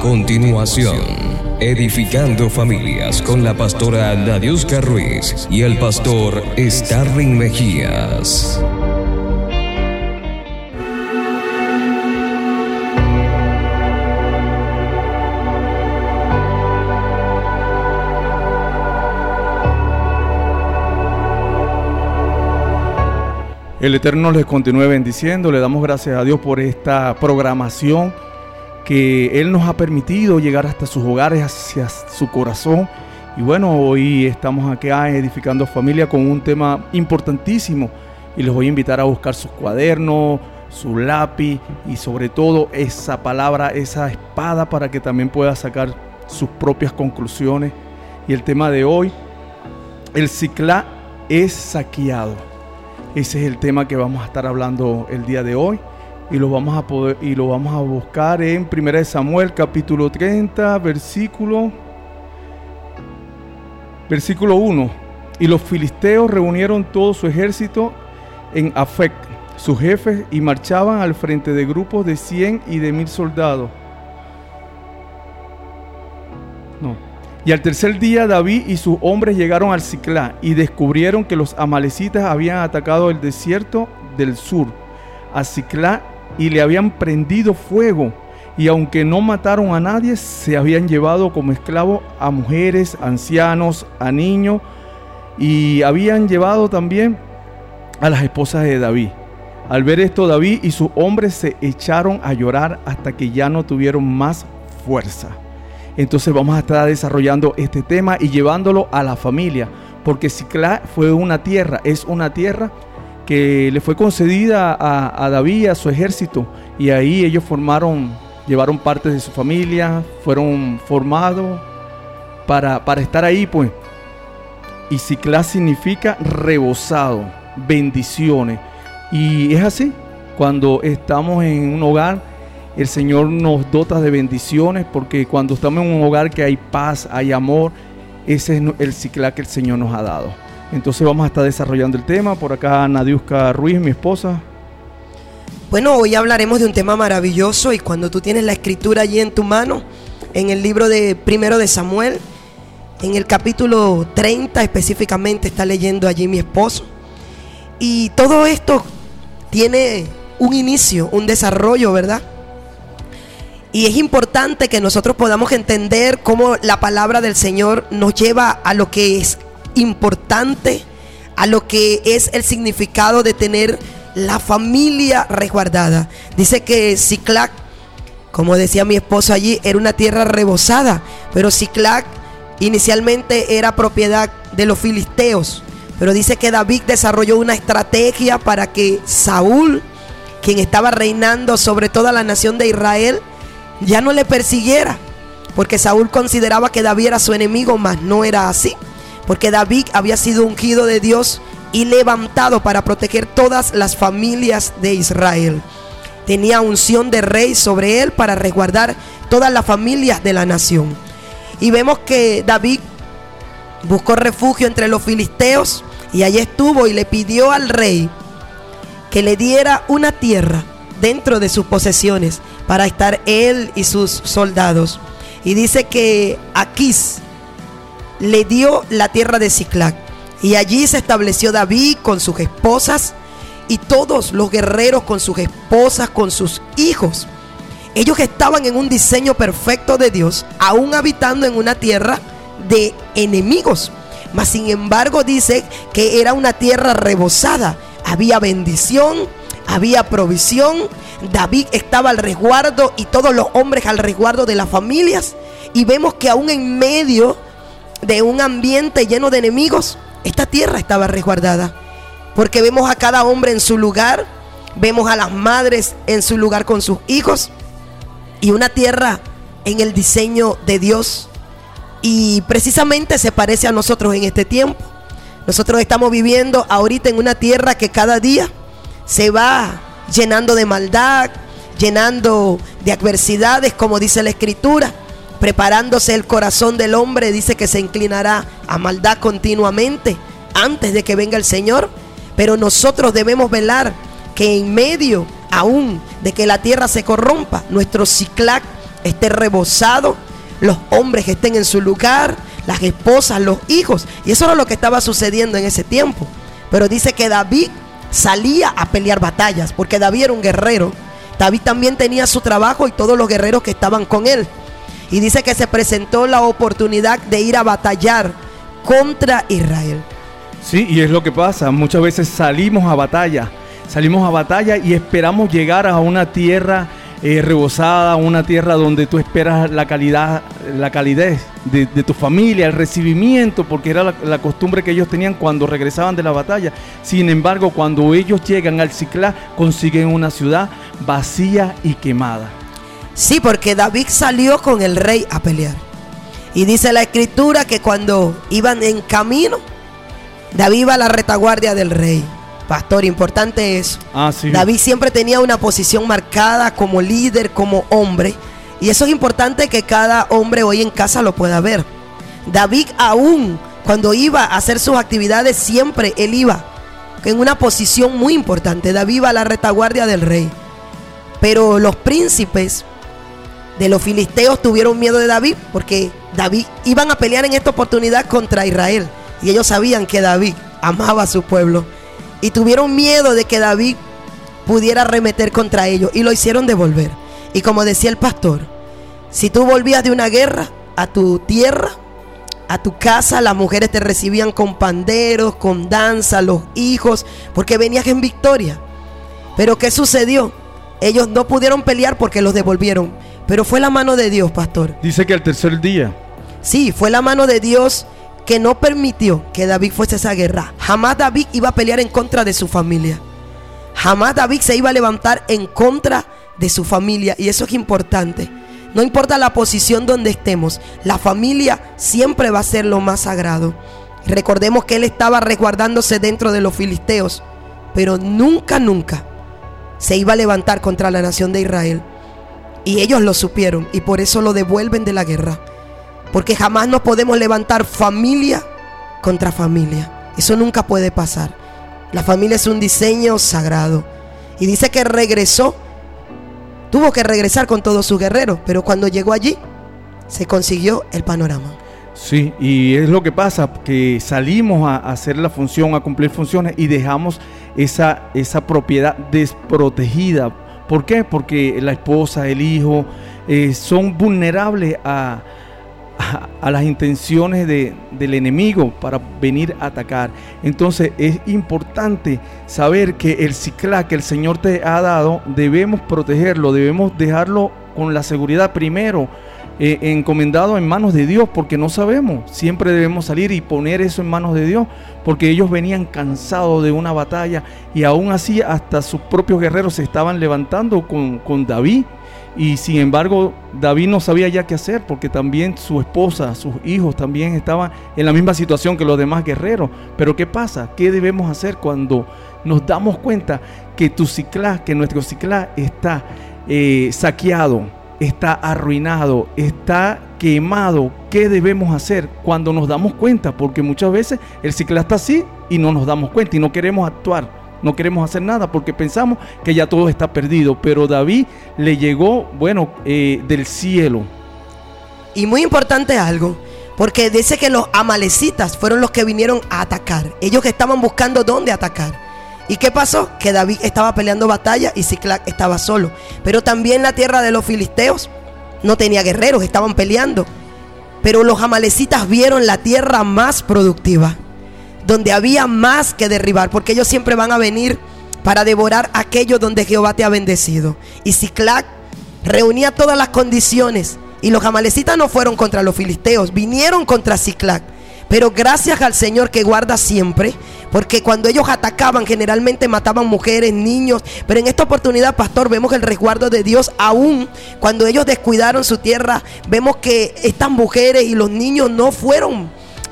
Continuación, Edificando Familias con la pastora Nadiuska Ruiz y el pastor Starling Mejías. El Eterno les continúe bendiciendo. Le damos gracias a Dios por esta programación que Él nos ha permitido llegar hasta sus hogares, hacia su corazón. Y bueno, hoy estamos aquí edificando familia con un tema importantísimo. Y les voy a invitar a buscar sus cuadernos, su lápiz y sobre todo esa palabra, esa espada para que también pueda sacar sus propias conclusiones. Y el tema de hoy, el ciclá es saqueado. Ese es el tema que vamos a estar hablando el día de hoy y lo vamos a poder y lo vamos a buscar en 1 Samuel capítulo 30, versículo versículo 1. Y los filisteos reunieron todo su ejército en Afec, sus jefes, y marchaban al frente de grupos de 100 y de mil soldados. No. Y al tercer día David y sus hombres llegaron al Ciclá y descubrieron que los amalecitas habían atacado el desierto del sur, a Ciclá, y le habían prendido fuego. Y aunque no mataron a nadie, se habían llevado como esclavos a mujeres, ancianos, a niños, y habían llevado también a las esposas de David. Al ver esto, David y sus hombres se echaron a llorar hasta que ya no tuvieron más fuerza. Entonces vamos a estar desarrollando este tema y llevándolo a la familia, porque Ciclá fue una tierra, es una tierra que le fue concedida a, David, a su ejército, y ahí ellos formaron, llevaron parte de su familia, fueron formados para, para estar ahí, pues. Y Ciclá significa rebosado, bendiciones. Y es así, cuando estamos en un hogar, el Señor nos dota de bendiciones porque cuando estamos en un hogar que hay paz, hay amor, ese es el ciclo que el Señor nos ha dado. Entonces vamos a estar desarrollando el tema. Por acá Nadiuska Ruiz, mi esposa. Bueno, hoy hablaremos de un tema maravilloso y cuando tú tienes la escritura allí en tu mano, en el libro de primero de Samuel, en el capítulo 30 específicamente está leyendo allí mi esposo. Y todo esto tiene un inicio, un desarrollo, ¿verdad? Y es importante que nosotros podamos entender cómo la palabra del Señor nos lleva a lo que es importante, a lo que es el significado de tener la familia resguardada. Dice que Ciclac, como decía mi esposo allí, era una tierra rebosada, pero Ciclac inicialmente era propiedad de los filisteos. Pero dice que David desarrolló una estrategia para que Saúl, quien estaba reinando sobre toda la nación de Israel, ya no le persiguiera, porque Saúl consideraba que David era su enemigo, mas no era así, porque David había sido ungido de Dios y levantado para proteger todas las familias de Israel. Tenía unción de rey sobre él para resguardar todas las familias de la nación. Y vemos que David buscó refugio entre los filisteos y allí estuvo y le pidió al rey que le diera una tierra dentro de sus posesiones para estar él y sus soldados. Y dice que Aquís le dio la tierra de Ciclac. Y allí se estableció David con sus esposas y todos los guerreros con sus esposas, con sus hijos. Ellos estaban en un diseño perfecto de Dios, aún habitando en una tierra de enemigos. Mas sin embargo dice que era una tierra rebosada. Había bendición, había provisión, David estaba al resguardo y todos los hombres al resguardo de las familias. Y vemos que aún en medio de un ambiente lleno de enemigos, esta tierra estaba resguardada. Porque vemos a cada hombre en su lugar, vemos a las madres en su lugar con sus hijos y una tierra en el diseño de Dios. Y precisamente se parece a nosotros en este tiempo. Nosotros estamos viviendo ahorita en una tierra que cada día se va llenando de maldad, llenando de adversidades, como dice la escritura, preparándose el corazón del hombre, dice que se inclinará a maldad continuamente antes de que venga el Señor. Pero nosotros debemos velar que en medio aún de que la tierra se corrompa, nuestro ciclac esté rebosado, los hombres estén en su lugar, las esposas, los hijos. Y eso era lo que estaba sucediendo en ese tiempo. Pero dice que David salía a pelear batallas, porque David era un guerrero. David también tenía su trabajo y todos los guerreros que estaban con él. Y dice que se presentó la oportunidad de ir a batallar contra Israel. Sí, y es lo que pasa. Muchas veces salimos a batalla, salimos a batalla y esperamos llegar a una tierra eh, rebosada, una tierra donde tú esperas la calidad, la calidez de, tu familia, el recibimiento, porque era la, costumbre que ellos tenían cuando regresaban de la batalla. Sin embargo, cuando ellos llegan al Ciclá, consiguen una ciudad vacía y quemada. Sí, porque David salió con el rey a pelear. Y dice la escritura que cuando iban en camino, David iba a la retaguardia del rey. Pastor, importante eso. Ah, David siempre tenía una posición marcada como líder, como hombre. Y eso es importante que cada hombre hoy en casa lo pueda ver. David aún cuando iba a hacer sus actividades, siempre él iba en una posición muy importante. David iba a la retaguardia del rey. Pero los príncipes de los filisteos tuvieron miedo de David porque David iban a pelear en esta oportunidad contra Israel. Y ellos sabían que David amaba a su pueblo y tuvieron miedo de que David pudiera arremeter contra ellos y lo hicieron devolver. Y como decía el pastor, si tú volvías de una guerra a tu tierra, a tu casa, las mujeres te recibían con panderos, con danza, los hijos, porque venías en victoria. Pero ¿qué sucedió? Ellos no pudieron pelear porque los devolvieron. Pero fue la mano de Dios, pastor. Dice que al tercer día. Sí, fue la mano de Dios que no permitió que David fuese a esa guerra. Jamás David iba a pelear en contra de su familia. Jamás David se iba a levantar en contra de su familia. Y eso es importante. No importa la posición donde estemos, la familia siempre va a ser lo más sagrado. Recordemos que él estaba resguardándose dentro de los filisteos, pero nunca, nunca se iba a levantar contra la nación de Israel. Y ellos lo supieron y por eso lo devuelven de la guerra. Porque jamás nos podemos levantar familia contra familia. Eso nunca puede pasar. La familia es un diseño sagrado. Y dice que regresó. Tuvo que regresar con todos sus guerreros. Pero cuando llegó allí, se consiguió el panorama. Sí, y es lo que pasa, que salimos a hacer la función, a cumplir funciones y dejamos esa, esa propiedad desprotegida. ¿Por qué? Porque la esposa, el hijo, eh, son vulnerables a, a, las intenciones del enemigo para venir a atacar. Entonces es importante saber que el ciclá que el Señor te ha dado, debemos protegerlo, debemos dejarlo con la seguridad primero. Eh, encomendado en manos de Dios porque no sabemos, siempre debemos salir y poner eso en manos de Dios porque ellos venían cansados de una batalla y aún así hasta sus propios guerreros se estaban levantando con, con David y sin embargo, David no sabía ya qué hacer porque también su esposa, sus hijos también estaban en la misma situación que los demás guerreros. Pero ¿qué pasa? ¿Qué debemos hacer cuando nos damos cuenta que tu ciclá, que nuestro ciclá está eh, saqueado, está arruinado, está quemado? ¿Qué debemos hacer cuando nos damos cuenta? Porque muchas veces el ciclá está así y no nos damos cuenta y no queremos actuar no queremos hacer nada porque pensamos que ya todo está perdido. Pero David le llegó, bueno, eh, del cielo. Y muy importante algo, porque dice que los amalecitas fueron los que vinieron a atacar. Ellos que estaban buscando dónde atacar. ¿Y qué pasó? Que David estaba peleando batalla y Ciclac estaba solo. Pero también la tierra de los filisteos no tenía guerreros, estaban peleando. Pero los amalecitas vieron la tierra más productiva donde había más que derribar, porque ellos siempre van a venir para devorar aquello donde Jehová te ha bendecido. Y Ciclac reunía todas las condiciones. Y los amalecitas no fueron contra los filisteos, vinieron contra Ciclac. Pero gracias al Señor que guarda siempre, porque cuando ellos atacaban generalmente mataban mujeres, niños, pero en esta oportunidad, pastor, vemos el resguardo de Dios aún cuando ellos descuidaron su tierra, vemos que estas mujeres y los niños no fueron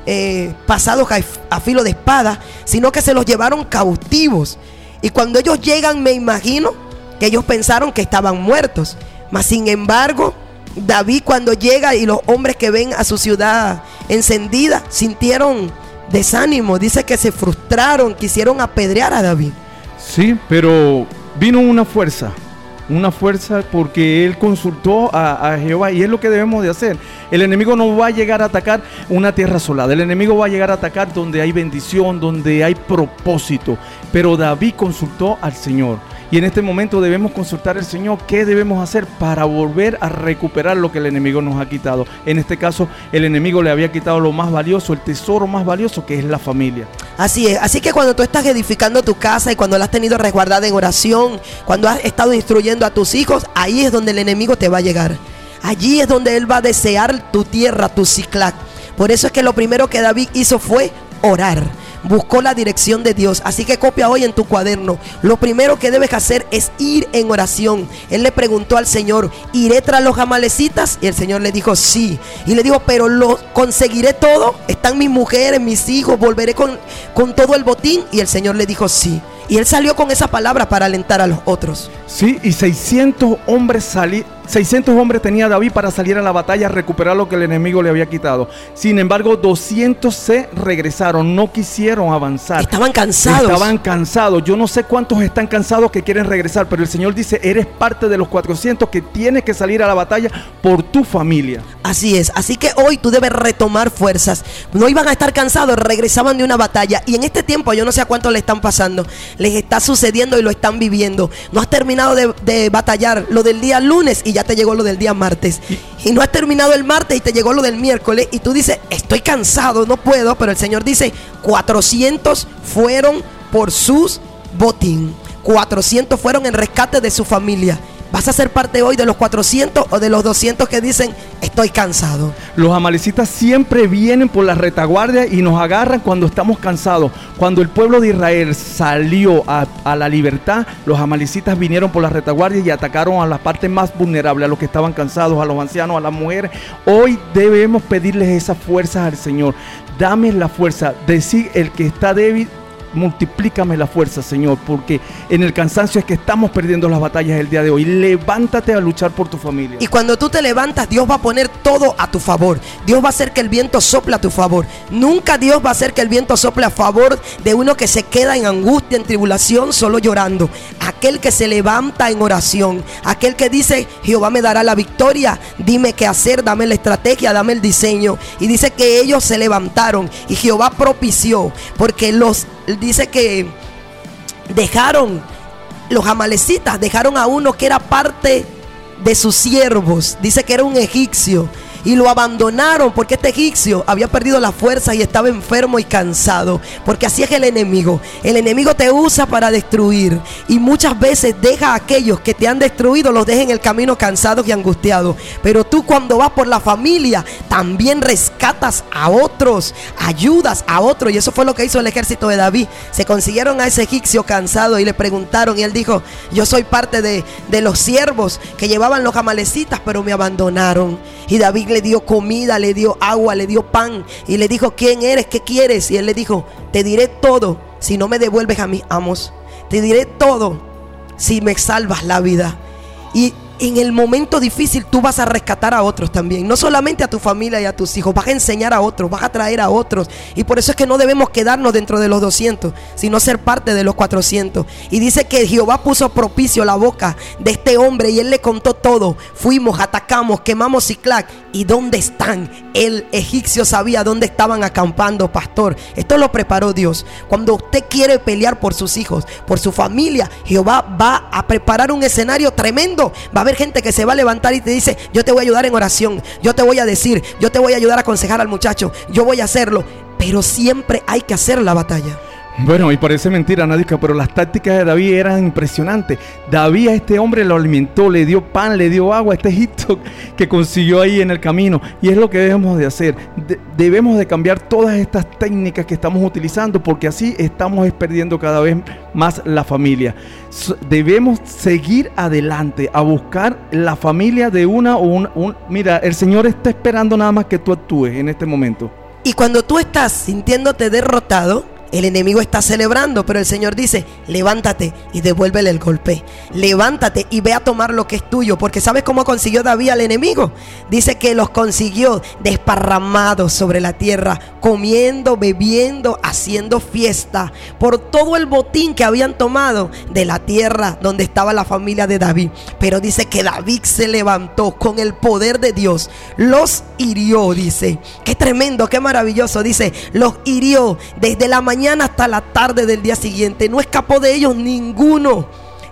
eh, pasados a, filo de espada, sino que se los llevaron cautivos. Y cuando ellos llegan, me imagino que ellos pensaron que estaban muertos. Mas sin embargo, David cuando llega y los hombres que ven a su ciudad encendida sintieron desánimo. Dice que se frustraron, quisieron apedrear a David. Sí, pero vino una fuerza una fuerza porque él consultó a, a, Jehová y es lo que debemos de hacer. El enemigo no va a llegar a atacar una tierra solada, el enemigo va a llegar a atacar donde hay bendición, donde hay propósito, pero David consultó al Señor. Y en este momento debemos consultar al Señor qué debemos hacer para volver a recuperar lo que el enemigo nos ha quitado. En este caso, el enemigo le había quitado lo más valioso, el tesoro más valioso que es la familia. Así es. Así que cuando tú estás edificando tu casa y cuando la has tenido resguardada en oración, cuando has estado instruyendo a tus hijos, ahí es donde el enemigo te va a llegar. Allí es donde él va a desear tu tierra, tu ciclac. Por eso es que lo primero que David hizo fue orar buscó la dirección de Dios. Así que copia hoy en tu cuaderno. Lo primero que debes hacer es ir en oración. Él le preguntó al Señor, ¿iré tras los amalecitas? Y el Señor le dijo, sí. Y le dijo, pero lo conseguiré todo. Están mis mujeres, mis hijos, volveré con, con todo el botín. Y el Señor le dijo, sí. Y él salió con esa palabra para alentar a los otros. Sí, y 600 hombres salieron 600 hombres tenía David para salir a la batalla a recuperar lo que el enemigo le había quitado. Sin embargo, 200 se regresaron, no quisieron avanzar. Estaban cansados. Estaban cansados. Yo no sé cuántos están cansados que quieren regresar, pero el Señor dice, eres parte de los 400 que tienes que salir a la batalla por tu familia. Así es. Así que hoy tú debes retomar fuerzas. No iban a estar cansados, regresaban de una batalla. Y en este tiempo, yo no sé a cuánto le están pasando, les está sucediendo y lo están viviendo. No has terminado de, de batallar lo del día lunes y ya te llegó lo del día martes. Y no has terminado el martes y te llegó lo del miércoles. Y tú dices, estoy cansado, no puedo. Pero el Señor dice, 400 fueron por sus botín. 400 fueron en rescate de su familia. ¿Vas a ser parte hoy de los 400 o de los 200 que dicen, estoy cansado? Los amalecitas siempre vienen por la retaguardia y nos agarran cuando estamos cansados. Cuando el pueblo de Israel salió a, la libertad, los amalecitas vinieron por la retaguardia y atacaron a la parte más vulnerable, a los que estaban cansados, a los ancianos, a las mujeres. Hoy debemos pedirles esas fuerzas al Señor. Dame la fuerza. Decir el que está débil multiplícame la fuerza, Señor, porque en el cansancio es que estamos perdiendo las batallas el día de hoy. Levántate a luchar por tu familia. Y cuando tú te levantas, Dios va a poner todo a tu favor. Dios va a hacer que el viento sople a tu favor. Nunca Dios va a hacer que el viento sople a favor de uno que se queda en angustia, en tribulación, solo llorando. Aquel que se levanta en oración. Aquel que dice, Jehová me dará la victoria. Dime qué hacer, dame la estrategia, dame el diseño. Y dice que ellos se levantaron y Jehová propició porque los dice que dejaron, los amalecitas dejaron a uno que era parte de sus siervos. Dice que era un egipcio y lo abandonaron porque este egipcio había perdido la fuerza y estaba enfermo y cansado. Porque así es el enemigo. El enemigo te usa para destruir y muchas veces deja a aquellos que te han destruido, los deja en el camino cansados y angustiados. Pero tú cuando vas por la familia también rescatas a otros, ayudas a otros. Y eso fue lo que hizo el ejército de David. Se consiguieron a ese egipcio cansado y le preguntaron y él dijo, yo soy parte de, de los siervos que llevaban los amalecitas, pero me abandonaron. Y David le dio comida, le dio agua, le dio pan y le dijo, ¿quién eres? ¿Qué quieres? Y él le dijo, te diré todo si no me devuelves a mis amos. Te diré todo si me salvas la vida. Y en el momento difícil tú vas a rescatar a otros también. No solamente a tu familia y a tus hijos, vas a enseñar a otros, vas a traer a otros. Y por eso es que no debemos quedarnos dentro de los 200, sino ser parte de los 400. Y dice que Jehová puso propicio la boca de este hombre y él le contó todo. Fuimos, atacamos, quemamos Ciclac. ¿Y dónde están? El egipcio sabía dónde estaban acampando, pastor. Esto lo preparó Dios. Cuando usted quiere pelear por sus hijos, por su familia, Jehová va a preparar un escenario tremendo. Va a haber gente que se va a levantar y te dice, yo te voy a ayudar en oración, yo te voy a decir, yo te voy a ayudar a aconsejar al muchacho, yo voy a hacerlo. Pero siempre hay que hacer la batalla. Bueno, y parece mentira, Nadica, pero las tácticas de David eran impresionantes. David a este hombre lo alimentó, le dio pan, le dio agua este Egipto que consiguió ahí en el camino. Y es lo que debemos de hacer. De debemos de cambiar todas estas técnicas que estamos utilizando porque así estamos perdiendo cada vez más la familia. Debemos seguir adelante a buscar la familia de una o un, un... Mira, el Señor está esperando nada más que tú actúes en este momento. Y cuando tú estás sintiéndote derrotado, El enemigo está celebrando, pero el Señor dice, levántate y devuélvele el golpe. Levántate y ve a tomar lo que es tuyo, porque ¿sabes cómo consiguió David al enemigo? Dice que los consiguió desparramados sobre la tierra, comiendo, bebiendo, haciendo fiesta por todo el botín que habían tomado de la tierra donde estaba la familia de David. Pero dice que David se levantó con el poder de Dios, los hirió, dice. Qué tremendo, qué maravilloso, dice, los hirió desde la hasta la tarde del día siguiente. No escapó de ellos ninguno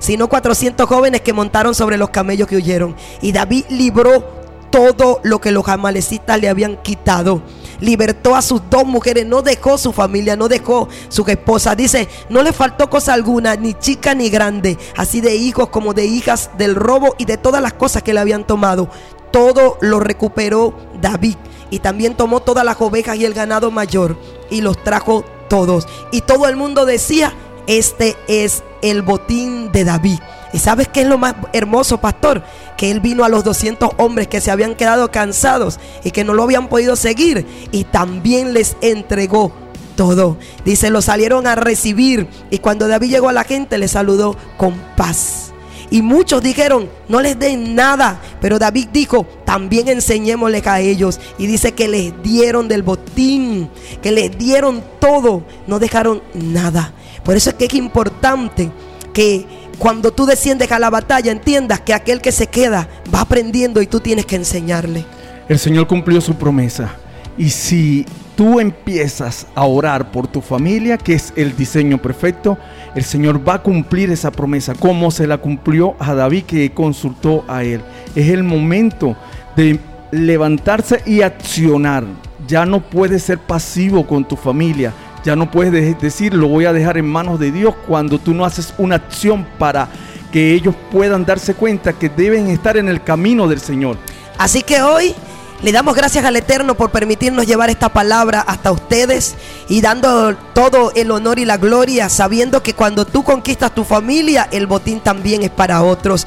sino 400 jóvenes que montaron sobre los camellos que huyeron. Y David libró todo lo que los amalecitas le habían quitado. Libertó a sus dos mujeres, no dejó su familia, no dejó su esposa. Dice, no le faltó cosa alguna, ni chica ni grande, así de hijos como de hijas del robo y de todas las cosas que le habían tomado. Todo lo recuperó David. Y también tomó todas las ovejas y el ganado mayor y los trajo todos. Y todo el mundo decía, este es el botín de David. ¿Y sabes qué es lo más hermoso, pastor? Que él vino a los 200 hombres que se habían quedado cansados y que no lo habían podido seguir y también les entregó todo. Dice, lo salieron a recibir y cuando David llegó a la gente le saludó con paz. Y muchos dijeron, no les den nada. Pero David dijo, también enseñémosles a ellos. Y dice que les dieron del botín, que les dieron todo, no dejaron nada. Por eso es que es importante que cuando tú desciendes a la batalla entiendas que aquel que se queda va aprendiendo y tú tienes que enseñarle. El Señor cumplió su promesa. Y si tú empiezas a orar por tu familia, que es el diseño perfecto, el Señor va a cumplir esa promesa, como se la cumplió a David que consultó a él. Es el momento de levantarse y accionar. Ya no puedes ser pasivo con tu familia. Ya no puedes decir, lo voy a dejar en manos de Dios cuando tú no haces una acción para que ellos puedan darse cuenta que deben estar en el camino del Señor. Así que hoy le damos gracias al Eterno por permitirnos llevar esta palabra hasta ustedes y dando todo el honor y la gloria, sabiendo que cuando tú conquistas tu familia, el botín también es para otros.